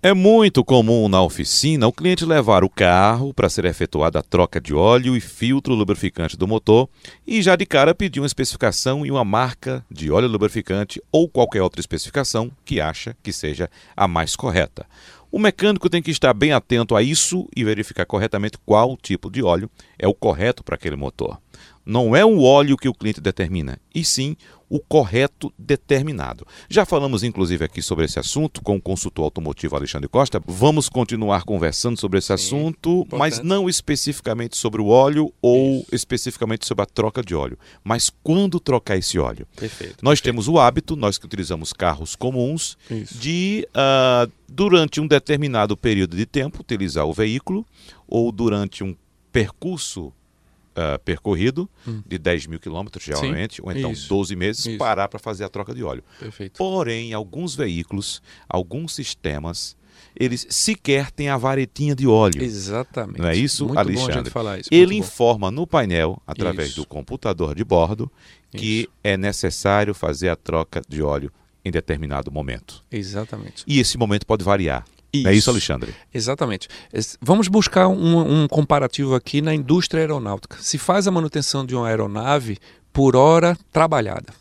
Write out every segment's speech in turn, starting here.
É muito comum na oficina o cliente levar o carro para ser efetuada a troca de óleo e filtro lubrificante do motor e já de cara pedir uma especificação e uma marca de óleo lubrificante ou qualquer outra especificação que acha que seja a mais correta. O mecânico tem que estar bem atento a isso e verificar corretamente qual tipo de óleo é o correto para aquele motor. Não é o óleo que o cliente determina, e sim o correto determinado. Já falamos inclusive aqui sobre esse assunto com o consultor automotivo Alexandre Costa. Vamos continuar conversando sobre esse assunto, mas não especificamente sobre o óleo ou Isso. especificamente sobre a troca de óleo, mas quando trocar esse óleo. Perfeito. Nós perfeito. temos o hábito, nós que utilizamos carros comuns, Isso. de uh, durante um determinado período de tempo utilizar o veículo ou durante um percurso uh, percorrido hum. de 10 mil quilômetros, geralmente, Sim, ou então isso, 12 meses, isso. parar para fazer a troca de óleo. Perfeito. Porém, alguns veículos, alguns sistemas, eles sequer têm a varetinha de óleo. Exatamente. Não é isso, Muito Alexandre? falar isso. Ele informa no painel, através isso. do computador de bordo, que é necessário fazer a troca de óleo em determinado momento. Exatamente. E esse momento pode variar. Isso. É isso, Alexandre? Exatamente. Vamos buscar um, um, comparativo aqui na indústria aeronáutica. Se faz a manutenção de uma aeronave por hora trabalhada.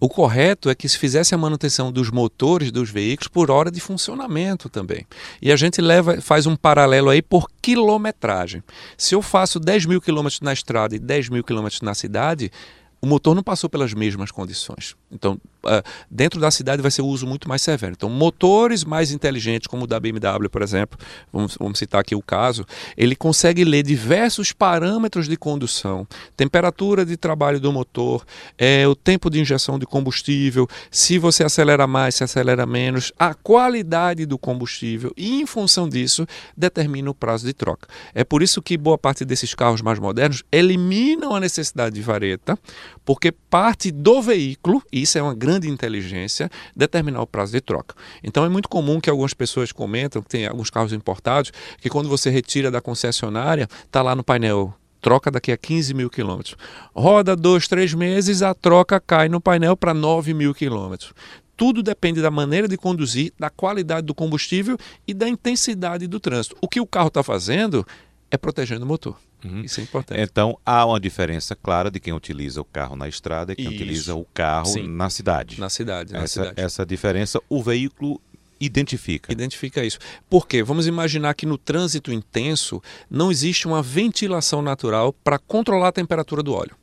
O correto é que se fizesse a manutenção dos motores dos veículos por hora de funcionamento também. E a gente leva, faz um paralelo aí por quilometragem. Se eu faço 10 mil quilômetros na estrada e 10 mil quilômetros na cidade, o motor não passou pelas mesmas condições. Então, uh, dentro da cidade vai ser o uso muito mais severo. Então, motores mais inteligentes, como o da BMW, por exemplo, vamos, vamos, citar aqui o caso, ele consegue ler diversos parâmetros de condução, temperatura de trabalho do motor, é, o tempo de injeção de combustível, se você acelera mais, se acelera menos, a qualidade do combustível e, em função disso, determina o prazo de troca. É por isso que boa parte desses carros mais modernos eliminam a necessidade de vareta, porque parte do veículo, e isso é uma grande inteligência, determinar o prazo de troca. Então é muito comum que algumas pessoas comentam, que tem alguns carros importados, que quando você retira da concessionária, está lá no painel troca daqui a 15 mil quilômetros. Roda dois, três meses, a troca cai no painel para 9 mil quilômetros. Tudo depende da maneira de conduzir, da qualidade do combustível e da intensidade do trânsito. O que o carro está fazendo é protegendo o motor. Uhum. Isso é importante. Então há uma diferença clara de quem utiliza o carro na estrada e quem Isso. utiliza o carro Sim. na cidade. Na cidade, na essa, cidade. Essa diferença o veículo identifica. Identifica isso. Por quê? Vamos imaginar que no trânsito intenso não existe uma ventilação natural para controlar a temperatura do óleo.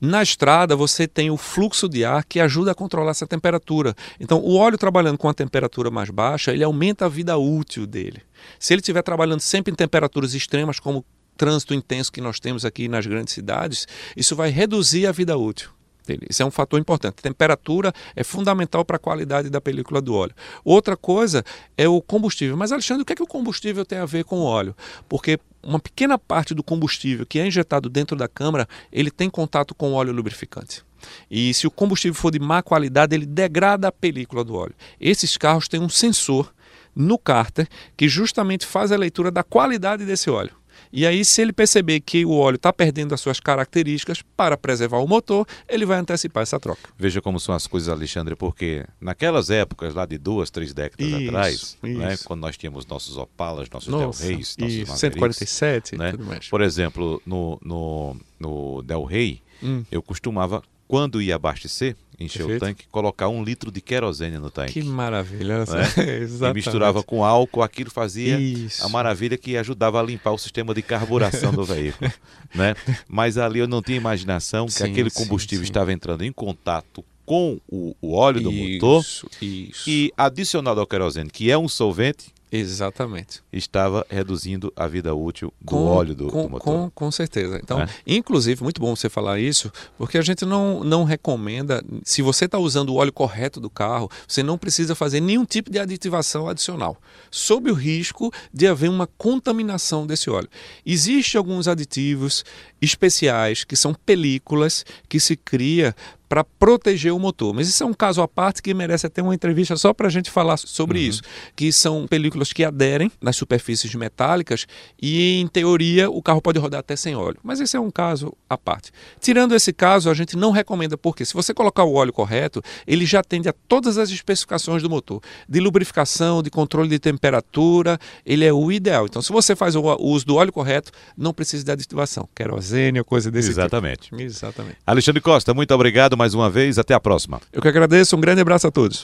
Na estrada, você tem o fluxo de ar que ajuda a controlar essa temperatura. Então, o óleo trabalhando com a temperatura mais baixa, ele aumenta a vida útil dele. Se ele estiver trabalhando sempre em temperaturas extremas, como trânsito intenso que nós temos aqui nas grandes cidades, isso vai reduzir a vida útil. Isso é um fator importante. Temperatura é fundamental para a qualidade da película do óleo. Outra coisa é o combustível. Mas, Alexandre, o que, é que o combustível tem a ver com o óleo? Porque uma pequena parte do combustível que é injetado dentro da câmara, ele tem contato com o óleo lubrificante. E se o combustível for de má qualidade, ele degrada a película do óleo. Esses carros têm um sensor no cárter que justamente faz a leitura da qualidade desse óleo. E aí, se ele perceber que o óleo está perdendo as suas características para preservar o motor, ele vai antecipar essa troca. Veja como são as coisas, Alexandre, porque naquelas épocas, lá de duas, três décadas isso, atrás, isso. Né, quando nós tínhamos nossos Opalas, nossos Nossa, Del Reis, nossos isso, 147 né? tudo mais. Por exemplo, no, no, no Del Rey, hum. eu costumava, quando ia abastecer, encher Perfeito. o tanque, colocar um litro de querosene no tanque. Que maravilha, né? e misturava com álcool, aquilo fazia Isso. a maravilha que ajudava a limpar o sistema de carburação do veículo. Né? Mas ali eu não tinha imaginação que sim, aquele combustível sim, sim. estava entrando em contato com o, o óleo do isso, motor isso. e adicionado ao querosene, que é um solvente, Exatamente. Estava reduzindo a vida útil do com, óleo do, com, do motor. Com, com certeza. Então, é? inclusive, muito bom você falar isso, porque a gente não, não recomenda, se você está usando o óleo correto do carro, você não precisa fazer nenhum tipo de aditivação adicional, sob o risco de haver uma contaminação desse óleo. Existem alguns aditivos especiais que são películas que se cria para proteger o motor. Mas isso é um caso à parte que merece até uma entrevista só para a gente falar sobre uhum. isso. Que são películas que aderem nas superfícies metálicas e, em teoria, o carro pode rodar até sem óleo. Mas esse é um caso à parte. Tirando esse caso, a gente não recomenda, porque se você colocar o óleo correto, ele já atende a todas as especificações do motor. De lubrificação, de controle de temperatura, ele é o ideal. Então, se você faz o uso do óleo correto, não precisa de aditivação. Querosene ou coisa desse Exatamente. tipo. Exatamente. Alexandre Costa, muito obrigado mais uma vez. Até a próxima. Eu que agradeço. Um grande abraço a todos.